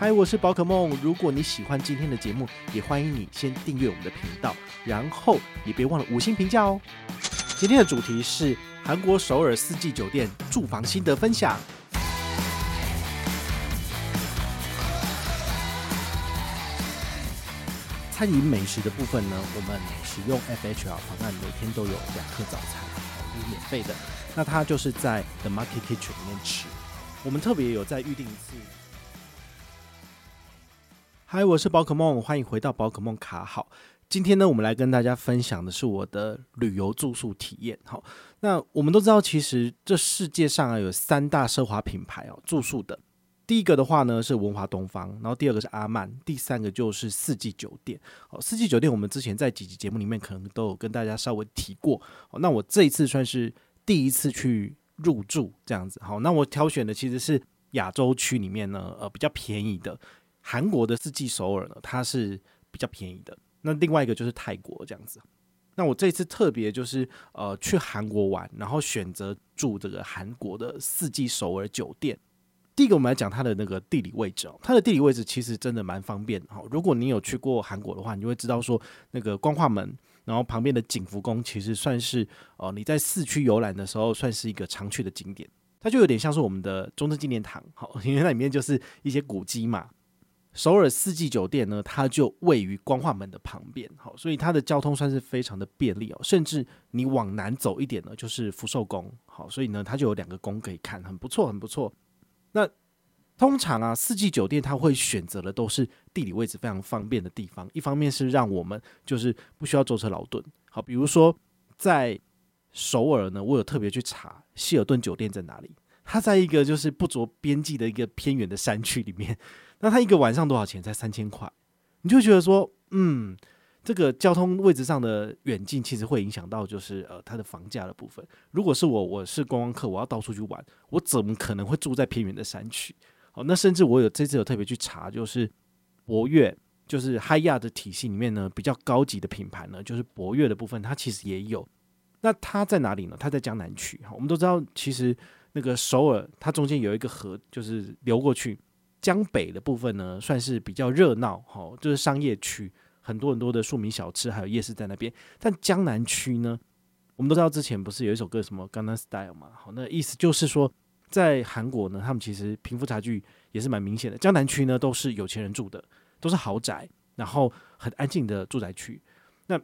嗨，我是宝可梦。如果你喜欢今天的节目，也欢迎你先订阅我们的频道，然后也别忘了五星评价哦。今天的主题是韩国首尔四季酒店住房心得分享。餐饮美食的部分呢，我们使用 FHR 方案，每天都有两客早餐，是免费的。那它就是在 The Market Kitchen 里面吃。我们特别有在预定一次。嗨，我是宝可梦，欢迎回到宝可梦卡好。今天呢，我们来跟大家分享的是我的旅游住宿体验。好，那我们都知道，其实这世界上啊有三大奢华品牌哦，住宿的。第一个的话呢是文华东方，然后第二个是阿曼，第三个就是四季酒店。哦，四季酒店我们之前在几集节目里面可能都有跟大家稍微提过。哦，那我这一次算是第一次去入住这样子。好，那我挑选的其实是亚洲区里面呢，呃，比较便宜的。韩国的四季首尔呢，它是比较便宜的。那另外一个就是泰国这样子。那我这次特别就是呃去韩国玩，然后选择住这个韩国的四季首尔酒店。第一个我们来讲它的那个地理位置哦，它的地理位置其实真的蛮方便哈。如果你有去过韩国的话，你就会知道说那个光化门，然后旁边的景福宫其实算是呃你在市区游览的时候算是一个常去的景点。它就有点像是我们的中正纪念堂，好，因为那里面就是一些古迹嘛。首尔四季酒店呢，它就位于光化门的旁边，好，所以它的交通算是非常的便利哦。甚至你往南走一点呢，就是福寿宫，好，所以呢，它就有两个宫可以看，很不错，很不错。那通常啊，四季酒店它会选择的都是地理位置非常方便的地方，一方面是让我们就是不需要舟车劳顿，好，比如说在首尔呢，我有特别去查希尔顿酒店在哪里，它在一个就是不着边际的一个偏远的山区里面。那他一个晚上多少钱？才三千块，你就觉得说，嗯，这个交通位置上的远近，其实会影响到就是呃它的房价的部分。如果是我，我是观光客，我要到处去玩，我怎么可能会住在偏远的山区？好，那甚至我有这次有特别去查，就是博越，就是嗨亚的体系里面呢，比较高级的品牌呢，就是博越的部分，它其实也有。那它在哪里呢？它在江南区。我们都知道，其实那个首尔，它中间有一个河，就是流过去。江北的部分呢，算是比较热闹，哈，就是商业区，很多很多的庶民小吃，还有夜市在那边。但江南区呢，我们都知道之前不是有一首歌什么《江南 Style》嘛，好，那意思就是说，在韩国呢，他们其实贫富差距也是蛮明显的。江南区呢，都是有钱人住的，都是豪宅，然后很安静的住宅区。那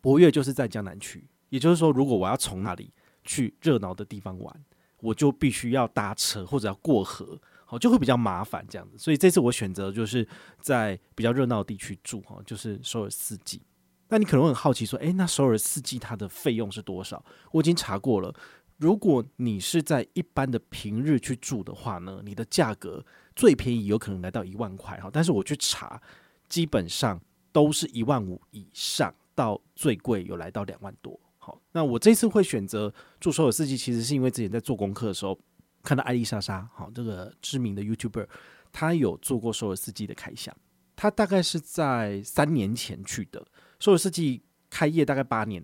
博越就是在江南区，也就是说，如果我要从那里去热闹的地方玩，我就必须要搭车或者要过河。就会比较麻烦这样子，所以这次我选择就是在比较热闹的地区住哈，就是首尔四季。那你可能会很好奇说，诶，那首尔四季它的费用是多少？我已经查过了，如果你是在一般的平日去住的话呢，你的价格最便宜有可能来到一万块哈，但是我去查，基本上都是一万五以上，到最贵有来到两万多。好，那我这次会选择住首尔四季，其实是因为之前在做功课的时候。看到艾丽莎莎，好，这个知名的 YouTuber，他有做过首尔四季的开箱，他大概是在三年前去的。首尔四季开业大概八年，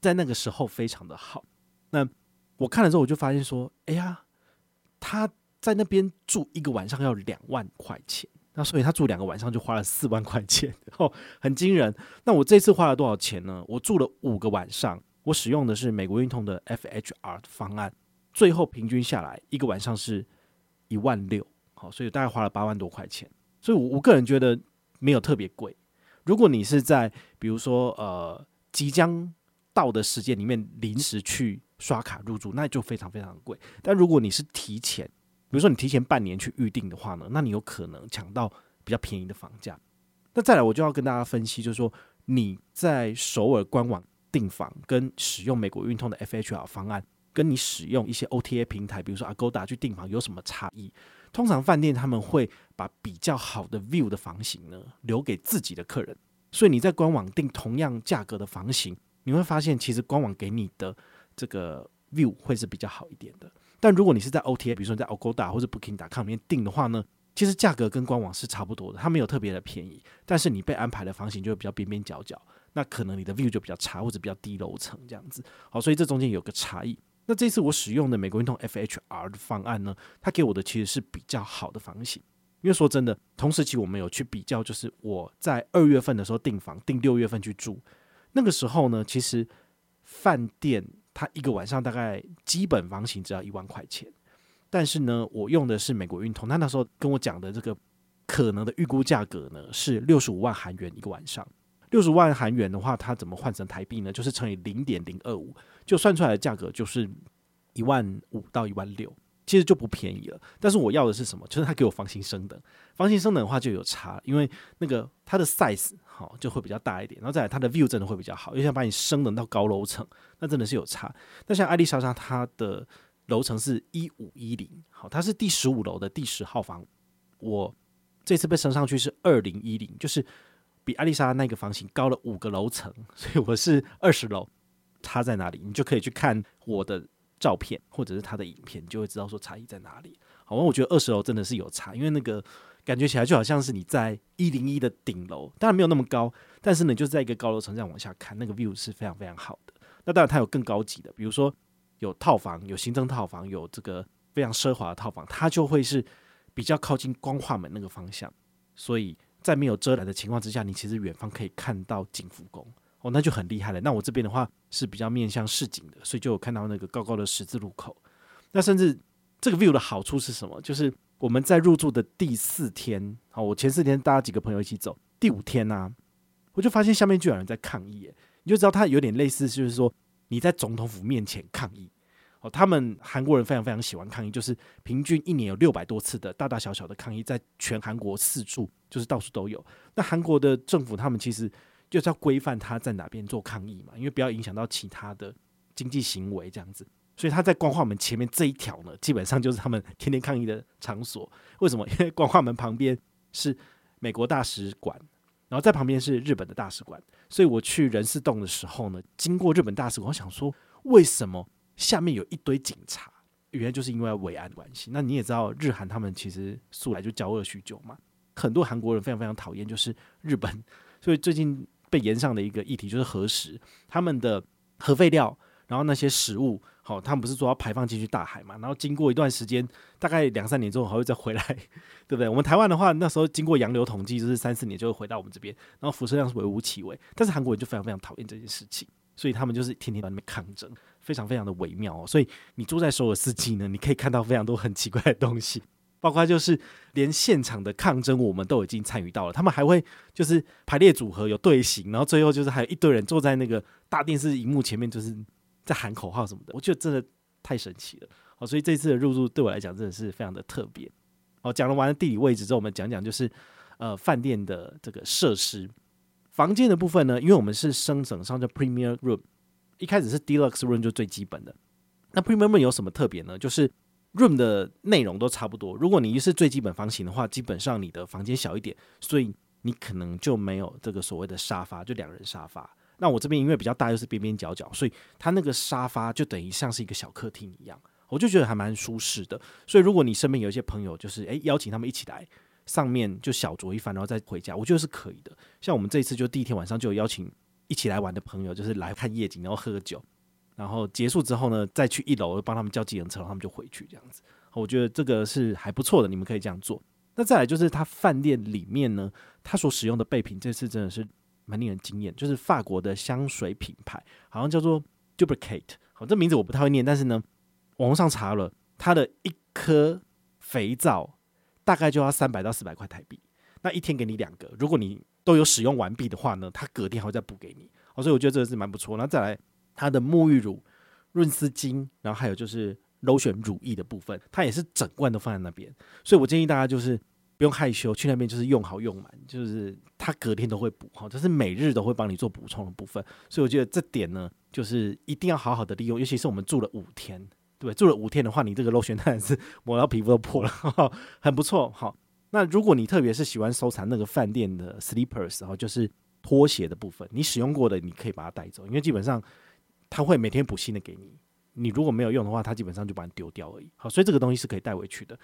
在那个时候非常的好。那我看了之后，我就发现说，哎呀，他在那边住一个晚上要两万块钱，那所以他住两个晚上就花了四万块钱，哦，很惊人。那我这次花了多少钱呢？我住了五个晚上，我使用的是美国运通的 FHR 的方案。最后平均下来一个晚上是一万六，好，所以大概花了八万多块钱。所以，我我个人觉得没有特别贵。如果你是在比如说呃即将到的时间里面临时去刷卡入住，那就非常非常贵。但如果你是提前，比如说你提前半年去预定的话呢，那你有可能抢到比较便宜的房价。那再来，我就要跟大家分析，就是说你在首尔官网订房跟使用美国运通的 FHR 方案。跟你使用一些 OTA 平台，比如说 Agoda 去订房有什么差异？通常饭店他们会把比较好的 view 的房型呢留给自己的客人，所以你在官网订同样价格的房型，你会发现其实官网给你的这个 view 会是比较好一点的。但如果你是在 OTA，比如说在 Agoda 或者 Booking.com 里面订的话呢，其实价格跟官网是差不多的，它没有特别的便宜，但是你被安排的房型就会比较边边角角，那可能你的 view 就比较差或者比较低楼层这样子。好，所以这中间有个差异。那这次我使用的美国运通 FHR 的方案呢，它给我的其实是比较好的房型。因为说真的，同时期我们有去比较，就是我在二月份的时候订房，订六月份去住，那个时候呢，其实饭店它一个晚上大概基本房型只要一万块钱，但是呢，我用的是美国运通，他那时候跟我讲的这个可能的预估价格呢是六十五万韩元一个晚上。六十万韩元的话，它怎么换成台币呢？就是乘以零点零二五，就算出来的价格就是一万五到一万六，其实就不便宜了。但是我要的是什么？就是他给我房型升等，房型升等的话就有差，因为那个它的 size 好就会比较大一点，然后再来它的 view 真的会比较好，因为想把你升等到高楼层，那真的是有差。那像艾丽莎莎，它的楼层是一五一零，好，它是第十五楼的第十号房，我这次被升上去是二零一零，就是。比艾丽莎那个房型高了五个楼层，所以我是二十楼，差在哪里？你就可以去看我的照片或者是他的影片，你就会知道说差异在哪里。好，我觉得二十楼真的是有差，因为那个感觉起来就好像是你在一零一的顶楼，当然没有那么高，但是呢，就是在一个高楼层这样往下看，那个 view 是非常非常好的。那当然它有更高级的，比如说有套房、有行政套房、有这个非常奢华的套房，它就会是比较靠近光化门那个方向，所以。在没有遮拦的情况之下，你其实远方可以看到景福宫哦，那就很厉害了。那我这边的话是比较面向市井的，所以就有看到那个高高的十字路口。那甚至这个 view 的好处是什么？就是我们在入住的第四天，好，我前四天大家几个朋友一起走，第五天呢、我就发现下面就有人在抗议，你就知道他有点类似，就是说你在总统府面前抗议。哦他们韩国人非常非常喜欢抗议，就是平均一年有六百多次的大大小小的抗议，在全韩国四处，就是到处都有。那韩国的政府他们其实就是要规范他在哪边做抗议嘛，因为不要影响到其他的经济行为这样子。所以他在光化门前面这一条呢，基本上就是他们天天抗议的场所。为什么？因为光化门旁边是美国大使馆，然后在旁边是日本的大使馆。所以我去人事洞的时候呢，经过日本大使馆，我想说为什么？下面有一堆警察，原来就是因为维安关系。那你也知道，日韩他们其实素来就交恶许久嘛，很多韩国人非常非常讨厌就是日本，所以最近被延上的一个议题就是核食，他们的核废料，然后那些食物，好，他们不是说要排放进去大海嘛？然后经过一段时间，大概两三年之后还会再回来，对不对？我们台湾的话，那时候经过洋流统计，就是三四年就会回到我们这边，然后辐射量是微乎其微，但是韩国人就非常非常讨厌这件事情，所以他们就是天天在那边抗争。非常非常的微妙哦，所以你住在首尔四季呢，你可以看到非常多很奇怪的东西，包括就是连现场的抗争我们都已经参与到了，他们还会就是排列组合有队形，然后最后就是还有一堆人坐在那个大电视荧幕前面，就是在喊口号什么的，我觉得真的太神奇了。好，所以这次的入住对我来讲真的是非常的特别。好，讲了完了地理位置之后，我们讲讲就是呃饭店的这个设施，房间的部分呢，因为我们是升等上叫 Premier Room。一开始是 Deluxe Room 就最基本的，那 Premium Room 有什么特别呢？就是 Room 的内容都差不多。如果你是最基本房型的话，基本上你的房间小一点，所以你可能就没有这个所谓的沙发，就两人沙发。那我这边因为比较大，又是边边角角，所以它那个沙发就等于像是一个小客厅一样，我就觉得还蛮舒适的。所以如果你身边有一些朋友，就是诶邀请他们一起来，上面就小酌一番，然后再回家，我觉得是可以的。像我们这次就第一天晚上就有邀请。一起来玩的朋友就是来看夜景，然后喝酒，然后结束之后呢，再去一楼帮他们叫计程车，他们就回去这样子。我觉得这个是还不错的，你们可以这样做。那再来就是他饭店里面呢，他所使用的备品，这次真的是蛮令人惊艳，就是法国的香水品牌，好像叫做 Duplicate，好，这名字我不太会念，但是呢，网上查了，它的一颗肥皂大概就要三百到四百块台币，那一天给你两个，如果你都有使用完毕的话呢，他隔天还会再补给你，好，所以我觉得这个是蛮不错。那再来它的沐浴乳、润丝巾，然后还有就是 lotion 乳液的部分，它也是整罐都放在那边。所以我建议大家就是不用害羞，去那边就是用好用满，就是它隔天都会补，哈，就是每日都会帮你做补充的部分。所以我觉得这点呢，就是一定要好好的利用，尤其是我们住了五天，对，住了五天的话，你这个螺旋当然是抹到皮肤都破了，呵呵很不错，好。那如果你特别是喜欢收藏那个饭店的 slippers，然后就是拖鞋的部分，你使用过的你可以把它带走，因为基本上他会每天补新的给你。你如果没有用的话，他基本上就把你丢掉而已。好，所以这个东西是可以带回去的。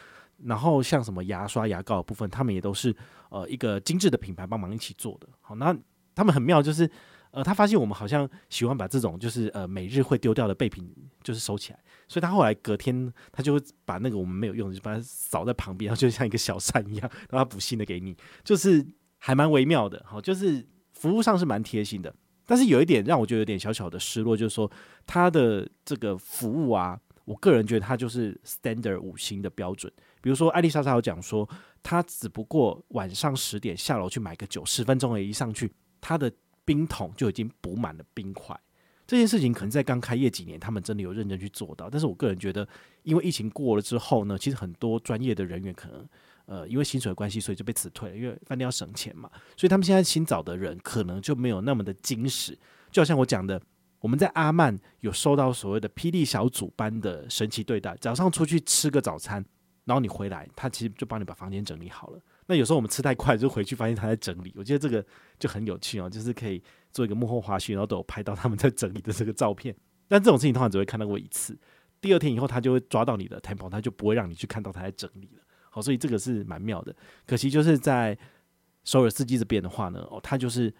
然后像什么牙刷、牙膏的部分，他们也都是呃一个精致的品牌帮忙一起做的。好，那他们很妙，就是呃，他发现我们好像喜欢把这种就是呃每日会丢掉的备品就是收起来，所以他后来隔天他就会把那个我们没有用的就把它扫在旁边，然后就像一个小山一样，让他补新的给你，就是还蛮微妙的，好，就是服务上是蛮贴心的。但是有一点让我觉得有点小小的失落，就是说他的这个服务啊，我个人觉得他就是 standard 五星的标准。比如说艾丽莎莎有讲说，他只不过晚上十点下楼去买个酒，十分钟而已，上去他的冰桶就已经补满了冰块。这件事情可能在刚开业几年，他们真的有认真去做到。但是我个人觉得，因为疫情过了之后呢，其实很多专业的人员可能。呃，因为薪水的关系，所以就被辞退了。因为饭店要省钱嘛，所以他们现在新找的人可能就没有那么的矜持。就好像我讲的，我们在阿曼有收到所谓的霹雳小组般的神奇对待。早上出去吃个早餐，然后你回来，他其实就帮你把房间整理好了。那有时候我们吃太快，就回去发现他在整理。我觉得这个就很有趣哦，就是可以做一个幕后花絮，然后都有拍到他们在整理的这个照片。但这种事情通常只会看到过一次，第二天以后他就会抓到你的 Temple，他就不会让你去看到他在整理了。好，所以这个是蛮妙的。可惜就是在首尔四季这边的话呢，哦，他就是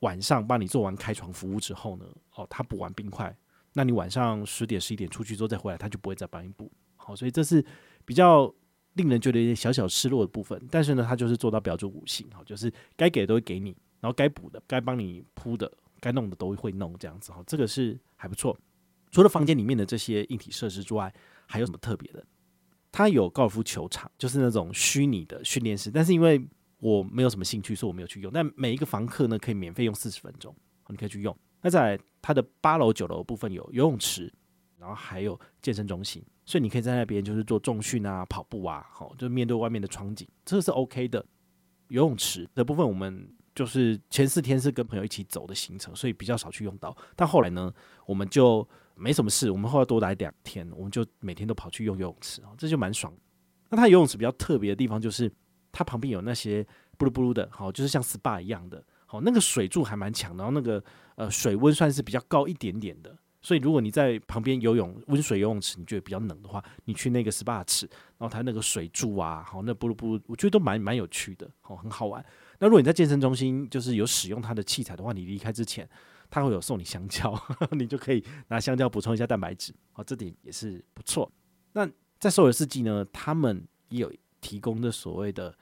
晚上帮你做完开床服务之后呢，哦，他补完冰块，那你晚上十点十一点出去之后再回来，他就不会再帮你补。好，所以这是比较令人觉得有点小小失落的部分。但是呢，他就是做到标准五星，好，就是该给的都会给你，然后该补的、该帮你铺的、该弄的都会弄，这样子。好，这个是还不错。除了房间里面的这些硬体设施之外，还有什么特别的？它有高尔夫球场，就是那种虚拟的训练室，但是因为我没有什么兴趣，所以我没有去用。但每一个房客呢，可以免费用四十分钟，你可以去用。那在它的八楼、九楼部分有游泳池，然后还有健身中心，所以你可以在那边就是做重训啊、跑步啊，好，就面对外面的窗景，这是 OK 的。游泳池的部分，我们就是前四天是跟朋友一起走的行程，所以比较少去用到。但后来呢，我们就。没什么事，我们后来多来两天，我们就每天都跑去用游泳池，这就蛮爽。那它游泳池比较特别的地方就是，它旁边有那些布噜布噜的，好，就是像 SPA 一样的，好，那个水柱还蛮强，然后那个呃水温算是比较高一点点的，所以如果你在旁边游泳温水游泳池，你觉得比较冷的话，你去那个 SPA 池，然后它那个水柱啊，好，那布噜布噜，我觉得都蛮蛮有趣的，好，很好玩。那如果你在健身中心就是有使用它的器材的话，你离开之前。他会有送你香蕉，你就可以拿香蕉补充一下蛋白质，好，这点也是不错。那在首尔四季呢，他们也有提供的所谓的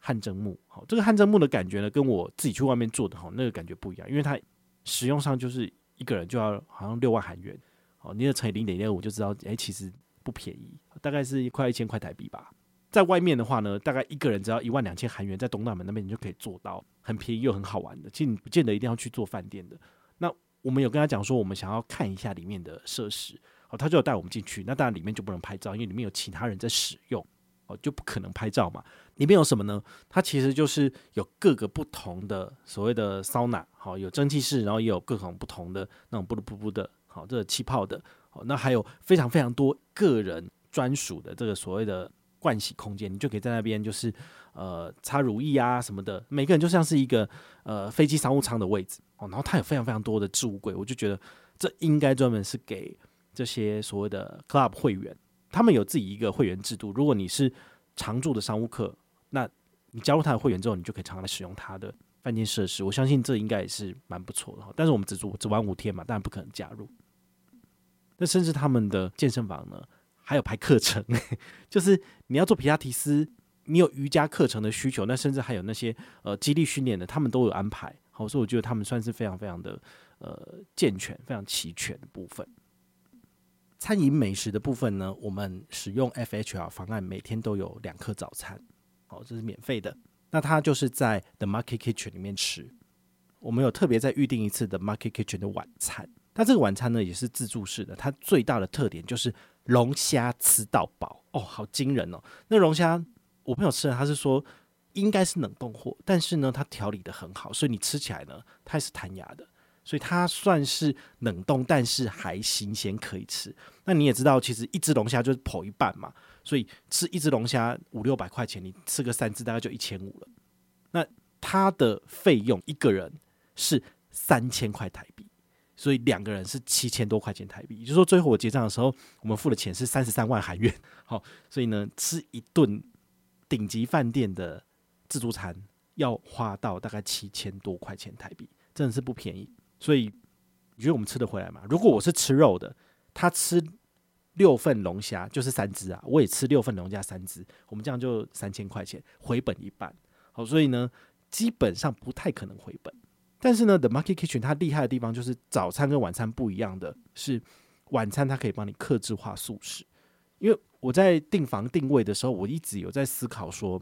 汗蒸幕，好，这个汗蒸幕的感觉呢，跟我自己去外面做的哈那个感觉不一样，因为它使用上就是一个人就要好像六万韩元，好，你要乘以零点六五就知道，哎，其实不便宜，大概是快一千块台币吧。在外面的话呢，大概一个人只要一万两千韩元，在东大门那边你就可以做到很便宜又很好玩的。其实你不见得一定要去做饭店的。那我们有跟他讲说，我们想要看一下里面的设施，哦，他就有带我们进去。那当然里面就不能拍照，因为里面有其他人在使用，哦，就不可能拍照嘛。里面有什么呢？它其实就是有各个不同的所谓的桑拿，好，有蒸汽室，然后也有各种不同的那种噗噜噗噗的，好，这个气泡的，好，那还有非常非常多个人专属的这个所谓的盥洗空间，你就可以在那边就是呃擦乳液啊什么的，每个人就像是一个呃飞机商务舱的位置。哦，然后它有非常非常多的置物柜，我就觉得这应该专门是给这些所谓的 club 会员，他们有自己一个会员制度。如果你是常住的商务客，那你加入他的会员之后，你就可以常常来使用他的饭店设施。我相信这应该也是蛮不错的哈。但是我们只住只玩五天嘛，当然不可能加入。那甚至他们的健身房呢，还有排课程，就是你要做皮拉提斯，你有瑜伽课程的需求，那甚至还有那些呃激励训练的，他们都有安排。好，所以我觉得他们算是非常非常的呃健全、非常齐全的部分。餐饮美食的部分呢，我们使用 FHR 方案，每天都有两颗早餐，好，这是免费的。那它就是在 The Market Kitchen 里面吃。我们有特别再预定一次 The Market Kitchen 的晚餐。那这个晚餐呢，也是自助式的。它最大的特点就是龙虾吃到饱哦，好惊人哦！那龙虾，我朋友吃了，他是说。应该是冷冻货，但是呢，它调理的很好，所以你吃起来呢，它也是弹牙的，所以它算是冷冻，但是还新鲜可以吃。那你也知道，其实一只龙虾就是剖一半嘛，所以吃一只龙虾五六百块钱，你吃个三只大概就一千五了。那它的费用一个人是三千块台币，所以两个人是七千多块钱台币。也就是说，最后我结账的时候，我们付的钱是三十三万韩元。好，所以呢，吃一顿顶级饭店的。自助餐要花到大概七千多块钱台币，真的是不便宜。所以你觉得我们吃得回来吗？如果我是吃肉的，他吃六份龙虾就是三只啊，我也吃六份龙虾三只，我们这样就三千块钱回本一半。好，所以呢，基本上不太可能回本。但是呢，The Market Kitchen 它厉害的地方就是早餐跟晚餐不一样的是，晚餐它可以帮你克制化素食。因为我在订房定位的时候，我一直有在思考说，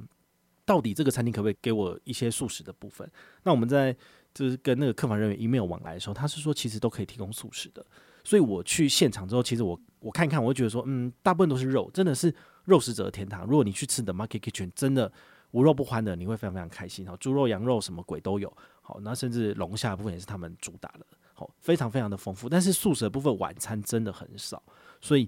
到底这个餐厅可不可以给我一些素食的部分？那我们在就是跟那个客房人员 email 往来的时候，他是说其实都可以提供素食的。所以我去现场之后，其实我我看看，我会觉得说，嗯，大部分都是肉，真的是肉食者的天堂。如果你去吃 The Market Kitchen，真的无肉不欢的，你会非常非常开心。好，猪肉、羊肉什么鬼都有。好，那甚至龙虾的部分也是他们主打的，好，非常非常的丰富。但是素食的部分晚餐真的很少，所以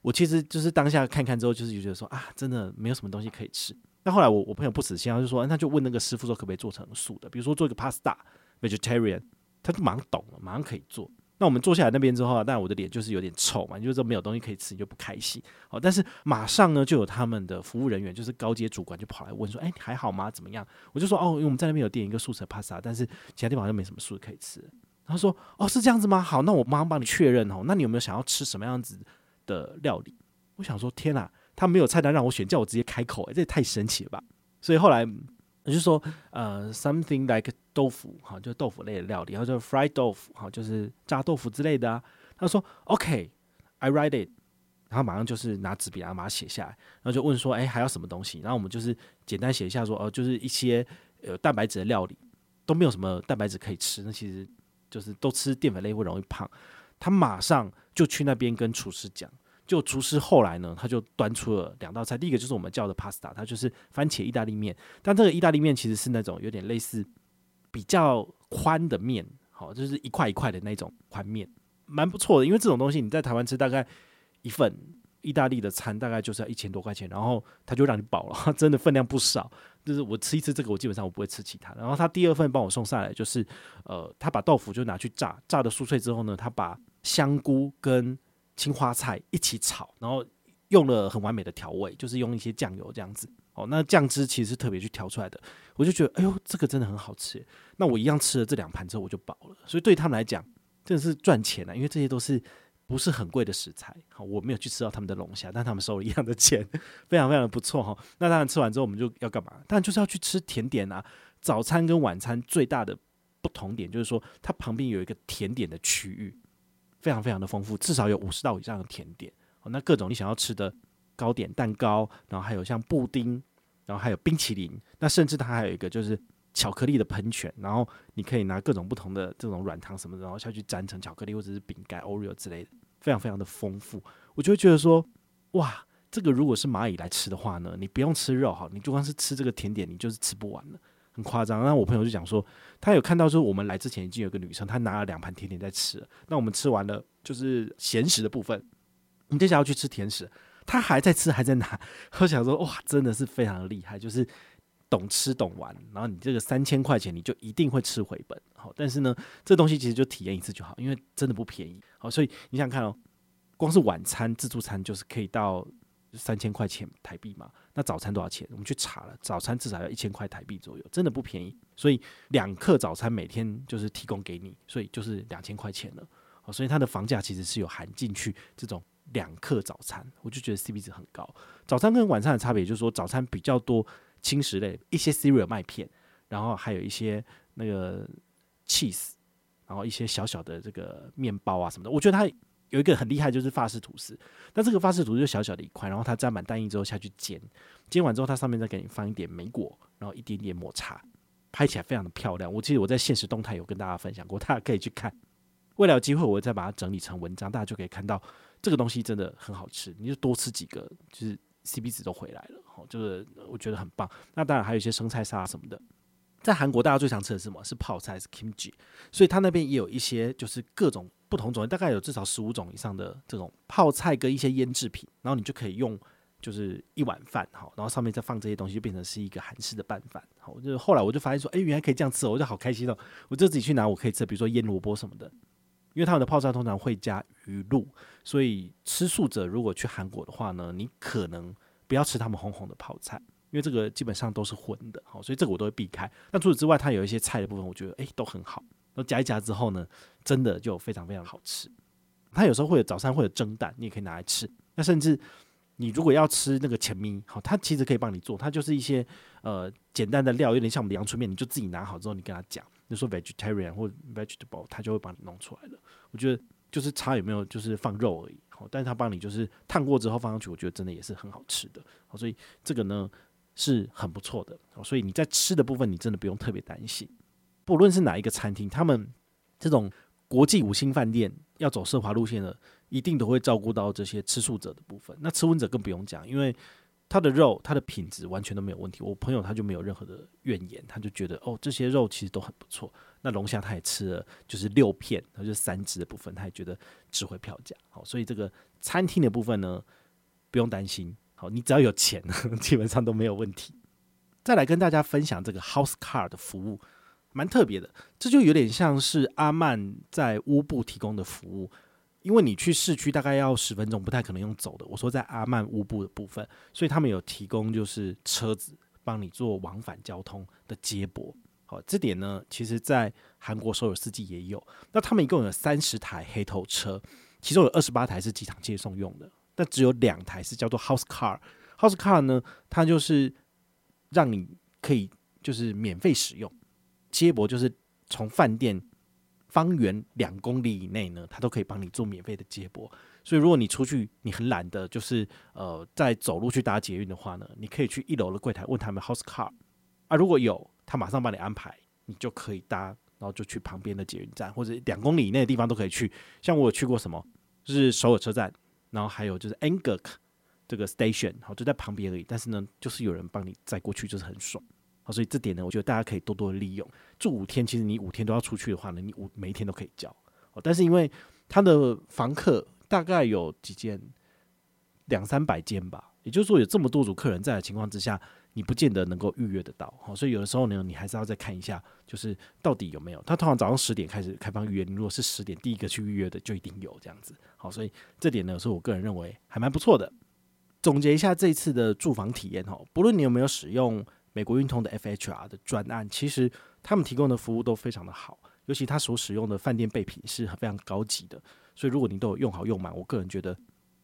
我其实就是当下看看之后，就是觉得说啊，真的没有什么东西可以吃。那后来我我朋友不死心，他就说，那就问那个师傅说可不可以做成素的，比如说做一个 pasta vegetarian，他就马上懂了，马上可以做。那我们坐下来那边之后啊，但我的脸就是有点臭嘛，就是说没有东西可以吃，你就不开心。好，但是马上呢，就有他们的服务人员，就是高阶主管，就跑来问说：“哎，你还好吗？怎么样？”我就说：“哦，因为我们在那边有点一个素食 pasta，但是其他地方好像没什么素可以吃。”他说：“哦，是这样子吗？好，那我马上帮你确认哦。那你有没有想要吃什么样子的料理？”我想说：“天哪，他没有菜单让我选，叫我直接开口，哎，这也太神奇了吧！”所以后来。我就说，呃，something like 豆腐，哈，就是豆腐类的料理，然后就 fried 豆腐，哈，就是炸豆腐之类的啊。他说，OK，I write it，然后马上就是拿纸笔，然后把它写下来，然后就问说，哎，还要什么东西？然后我们就是简单写一下说，哦，就是一些呃蛋白质的料理，都没有什么蛋白质可以吃，那其实就是都吃淀粉类会容易胖。他马上就去那边跟厨师讲。就厨师后来呢，他就端出了两道菜。第一个就是我们叫的 pasta，它就是番茄意大利面。但这个意大利面其实是那种有点类似比较宽的面，好，就是一块一块的那种宽面，蛮不错的。因为这种东西你在台湾吃，大概一份意大利的餐大概就是要一千多块钱，然后他就让你饱了，真的分量不少。就是我吃一次这个，我基本上我不会吃其他。然后他第二份帮我送上来，就是呃，他把豆腐就拿去炸，炸的酥脆之后呢，他把香菇跟青花菜一起炒，然后用了很完美的调味，就是用一些酱油这样子。哦，那酱汁其实是特别去调出来的。我就觉得，哎呦，这个真的很好吃。那我一样吃了这两盘之后，我就饱了。所以对他们来讲，真的是赚钱啊，因为这些都是不是很贵的食材。好，我没有去吃到他们的龙虾，但他们收了一样的钱，非常非常的不错哈。那当然吃完之后，我们就要干嘛？当然就是要去吃甜点啊。早餐跟晚餐最大的不同点就是说，它旁边有一个甜点的区域。非常非常的丰富，至少有五十道以上的甜点哦。那各种你想要吃的糕点、蛋糕，然后还有像布丁，然后还有冰淇淋。那甚至它还有一个就是巧克力的喷泉，然后你可以拿各种不同的这种软糖什么的，然后下去粘成巧克力或者是饼干、Oreo 之类的，非常非常的丰富。我就会觉得说，哇，这个如果是蚂蚁来吃的话呢，你不用吃肉哈，你就光是吃这个甜点，你就是吃不完了。很夸张，那我朋友就讲说，他有看到说我们来之前已经有个女生，她拿了两盘甜点在吃。那我们吃完了就是咸食的部分，我们接下来要去吃甜食，她还在吃，还在拿。我想说，哇，真的是非常的厉害，就是懂吃懂玩。然后你这个三千块钱，你就一定会吃回本。好，但是呢，这东西其实就体验一次就好，因为真的不便宜。好，所以你想看哦，光是晚餐自助餐就是可以到。三千块钱台币嘛，那早餐多少钱？我们去查了，早餐至少要一千块台币左右，真的不便宜。所以两客早餐每天就是提供给你，所以就是两千块钱了。所以它的房价其实是有含进去这种两客早餐，我就觉得 CP 值很高。早餐跟晚餐的差别就是说，早餐比较多轻食类，一些 cereal 麦片，然后还有一些那个 cheese，然后一些小小的这个面包啊什么的，我觉得它。有一个很厉害，就是法式吐司。那这个法式吐司就小小的一块，然后它沾满蛋液之后下去煎，煎完之后它上面再给你放一点莓果，然后一点点抹茶，拍起来非常的漂亮。我记得我在现实动态有跟大家分享过，大家可以去看。未来有机会我再把它整理成文章，大家就可以看到这个东西真的很好吃。你就多吃几个，就是 CP 值都回来了。好，就是我觉得很棒。那当然还有一些生菜沙什么的。在韩国大家最常吃的是什么？是泡菜，是 kimchi。所以它那边也有一些就是各种。不同种类大概有至少十五种以上的这种泡菜跟一些腌制品，然后你就可以用就是一碗饭哈，然后上面再放这些东西，就变成是一个韩式的拌饭。好，就是后来我就发现说，哎，原来可以这样吃，我就好开心哦。我就自己去拿，我可以吃，比如说腌萝卜什么的，因为他们的泡菜通常会加鱼露，所以吃素者如果去韩国的话呢，你可能不要吃他们红红的泡菜，因为这个基本上都是荤的，好，所以这个我都会避开。那除此之外，它有一些菜的部分，我觉得哎都很好。那夹一夹之后呢，真的就非常非常好吃。它有时候会有早餐会有蒸蛋，你也可以拿来吃。那甚至你如果要吃那个前咪，好，它其实可以帮你做，它就是一些呃简单的料，有点像我们的阳春面，你就自己拿好之后，你跟他讲，你说 vegetarian 或 vegetable，他就会帮你弄出来了。我觉得就是差有没有就是放肉而已，好，但是他帮你就是烫过之后放上去，我觉得真的也是很好吃的。好，所以这个呢是很不错的。所以你在吃的部分，你真的不用特别担心。不论是哪一个餐厅，他们这种国际五星饭店要走奢华路线的，一定都会照顾到这些吃素者的部分。那吃荤者更不用讲，因为他的肉，它的品质完全都没有问题。我朋友他就没有任何的怨言，他就觉得哦，这些肉其实都很不错。那龙虾他也吃了，就是六片，他就三只的部分，他也觉得值回票价。好，所以这个餐厅的部分呢，不用担心。好，你只要有钱，基本上都没有问题。再来跟大家分享这个 House Car 的服务。蛮特别的，这就有点像是阿曼在乌布提供的服务，因为你去市区大概要十分钟，不太可能用走的。我说在阿曼乌布的部分，所以他们有提供就是车子帮你做往返交通的接驳。好，这点呢，其实在韩国首尔四季也有。那他们一共有三十台黑头车，其中有二十八台是机场接送用的，但只有两台是叫做 House Car。House Car 呢，它就是让你可以就是免费使用。接驳就是从饭店方圆两公里以内呢，它都可以帮你做免费的接驳。所以如果你出去你很懒的，就是呃在走路去搭捷运的话呢，你可以去一楼的柜台问他们 house car 啊，如果有，他马上帮你安排，你就可以搭，然后就去旁边的捷运站或者两公里以内的地方都可以去。像我有去过什么，就是首尔车站，然后还有就是 Angek 这个 station，好就在旁边而已。但是呢，就是有人帮你载过去，就是很爽。好，所以这点呢，我觉得大家可以多多利用。住五天，其实你五天都要出去的话呢，你五每一天都可以交。哦，但是因为他的房客大概有几间，两三百间吧，也就是说有这么多组客人在的情况之下，你不见得能够预约得到。好，所以有的时候呢，你还是要再看一下，就是到底有没有。他通常早上十点开始开放预约，你如果是十点第一个去预约的，就一定有这样子。好，所以这点呢，是我个人认为还蛮不错的。总结一下这一次的住房体验，哈，不论你有没有使用。美国运通的 FHR 的专案，其实他们提供的服务都非常的好，尤其他所使用的饭店备品是非常高级的，所以如果你都有用好用满，我个人觉得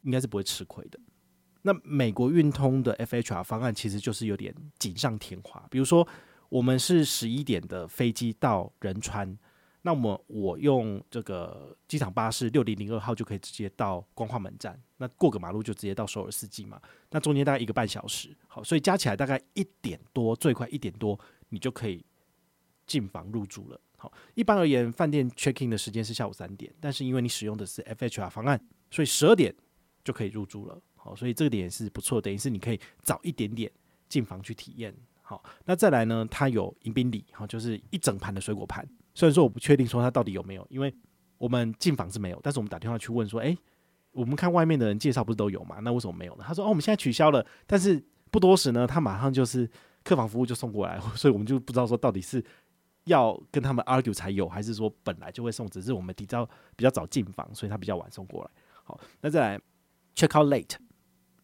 应该是不会吃亏的。那美国运通的 FHR 方案其实就是有点锦上添花，比如说我们是十一点的飞机到仁川。那么我用这个机场巴士六零零二号就可以直接到光化门站，那过个马路就直接到首尔四季嘛。那中间大概一个半小时，好，所以加起来大概一点多，最快一点多，你就可以进房入住了。好，一般而言，饭店 check in 的时间是下午三点，但是因为你使用的是 FHR 方案，所以十二点就可以入住了。好，所以这个点也是不错，等于是你可以早一点点进房去体验。好，那再来呢，它有迎宾礼，好，就是一整盘的水果盘。虽然说我不确定说他到底有没有，因为我们进房是没有，但是我们打电话去问说，诶，我们看外面的人介绍不是都有吗？那为什么没有呢？他说，哦，我们现在取消了，但是不多时呢，他马上就是客房服务就送过来，所以我们就不知道说到底是要跟他们 argue 才有，还是说本来就会送，只是我们比较比较早进房，所以他比较晚送过来。好，那再来 check out late。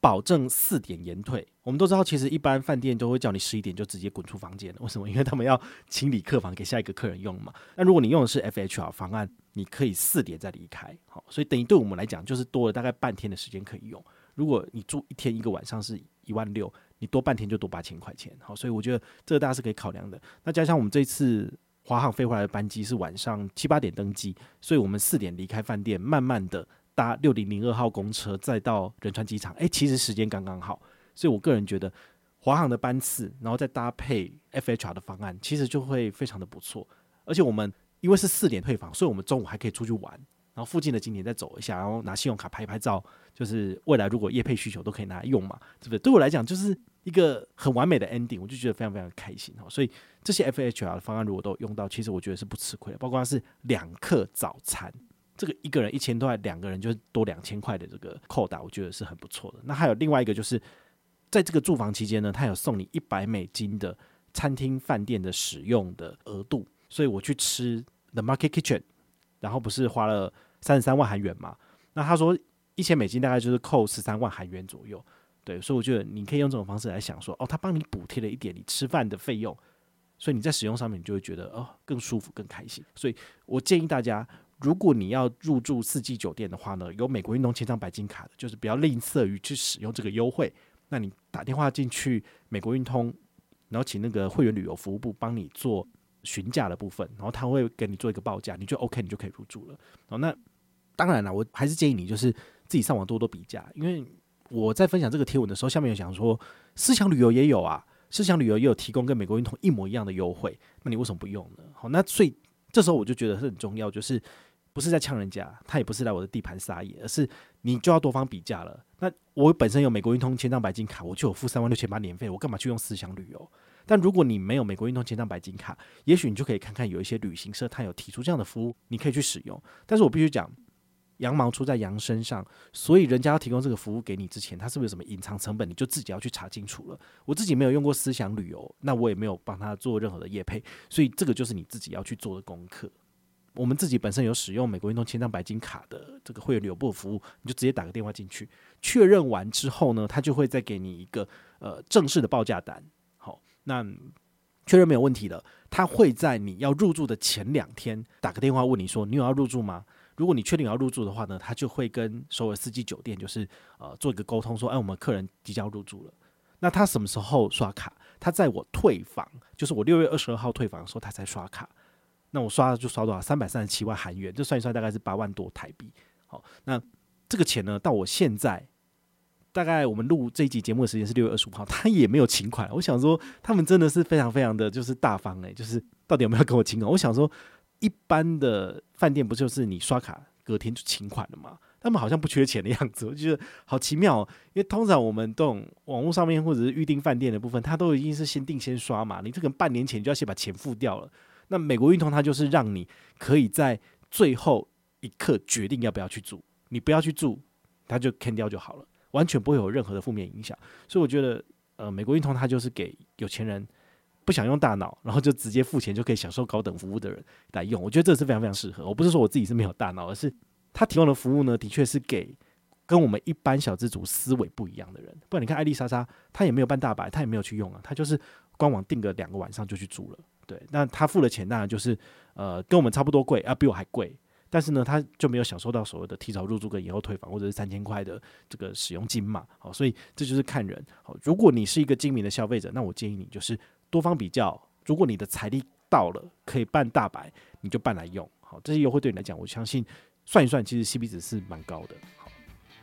保证四点延退。我们都知道，其实一般饭店都会叫你十一点就直接滚出房间。为什么？因为他们要清理客房给下一个客人用嘛。那如果你用的是 FHR 方案，你可以四点再离开。好，所以等于对我们来讲，就是多了大概半天的时间可以用。如果你住一天一个晚上是一万六，你多半天就多八千块钱。好，所以我觉得这个大家是可以考量的。那加上我们这次华航飞回来的班机是晚上七八点登机，所以我们四点离开饭店，慢慢的。搭六零零二号公车再到仁川机场，诶、其实时间刚刚好，所以我个人觉得华航的班次，然后再搭配 FHR 的方案，其实就会非常的不错。而且我们因为是四点退房，所以我们中午还可以出去玩，然后附近的景点再走一下，然后拿信用卡拍一拍照，就是未来如果业配需求都可以拿来用嘛，是不是？对我来讲就是一个很完美的 ending，我就觉得非常非常开心哈。所以这些 FHR 的方案如果都用到，其实我觉得是不吃亏的，包括是两客早餐。这个一个人一千多块，两个人就多两千块的这个扣打，我觉得是很不错的。那还有另外一个就是，在这个住房期间呢，他有送你一百美金的餐厅饭店的使用的额度。所以我去吃 The Market Kitchen，然后不是花了三十三万韩元嘛？那他说一千美金大概就是扣十三万韩元左右。对，所以我觉得你可以用这种方式来想说，哦，他帮你补贴了一点你吃饭的费用，所以你在使用上面你就会觉得哦更舒服、更开心。所以我建议大家，如果你要入住四季酒店的话呢，有美国运通千张白金卡的，就是不要吝啬于去使用这个优惠。那你打电话进去美国运通，然后请那个会员旅游服务部帮你做询价的部分，然后他会给你做一个报价，你就 OK，你就可以入住了。哦，那当然了，我还是建议你就是自己上网多多比价，因为我在分享这个贴文的时候，下面有讲说思想旅游也有啊。思想旅游也有提供跟美国运通一模一样的优惠，那你为什么不用呢？好，那所以这时候我就觉得是很重要，就是不是在呛人家，他也不是来我的地盘撒野，而是你就要多方比价了。那我本身有美国运通千账白金卡，我就有付三万六千八年费，我干嘛去用思想旅游？但如果你没有美国运通千账白金卡，也许你就可以看看有一些旅行社，他有提出这样的服务，你可以去使用。但是我必须讲。羊毛出在羊身上，所以人家要提供这个服务给你之前，他是不是有什么隐藏成本？你就自己要去查清楚了。我自己没有用过思想旅游，那我也没有帮他做任何的业配，所以这个就是你自己要去做的功课。我们自己本身有使用美国运通千张白金卡的这个会员留步服务，你就直接打个电话进去，确认完之后呢，他就会再给你一个呃正式的报价单。好，那确认没有问题了，他会在你要入住的前两天打个电话问你说，你有要入住吗？如果你确定要入住的话呢，他就会跟首尔四季酒店就是呃做一个沟通，说，哎，我们客人即将入住了。那他什么时候刷卡？他在我退房，就是我六月二十二号退房的时候，他才刷卡。那我刷就刷多少？三百三十七万韩元，这算一算大概是八万多台币。好，那这个钱呢，到我现在大概我们录这一集节目的时间是六月二十五号，他也没有请款。我想说，他们真的是非常非常的就是大方诶，就是到底有没有跟我请款？我想说。一般的饭店不就是你刷卡隔天就请款了吗？他们好像不缺钱的样子，我觉得好奇妙哦。因为通常我们这种网络上面或者是预订饭店的部分，他都已经是先订先刷嘛。你这个半年前就要先把钱付掉了。那美国运通它就是让你可以在最后一刻决定要不要去住，你不要去住，它就 can 掉就好了，完全不会有任何的负面影响。所以我觉得，呃，美国运通它就是给有钱人。不想用大脑，然后就直接付钱就可以享受高等服务的人来用，我觉得这是非常非常适合。我不是说我自己是没有大脑，而是他提供的服务呢，的确是给跟我们一般小资族思维不一样的人。不然你看艾丽莎莎，她也没有办大白，她也没有去用啊，她就是官网订个两个晚上就去住了。对，那他付的钱当然就是呃跟我们差不多贵啊，比我还贵。但是呢，他就没有享受到所谓的提早入住跟延后退房或者是三千块的这个使用金嘛。好，所以这就是看人。好，如果你是一个精明的消费者，那我建议你就是。多方比较，如果你的财力到了，可以办大白，你就办来用。好，这些优惠对你来讲，我相信算一算，其实 CP 值是蛮高的。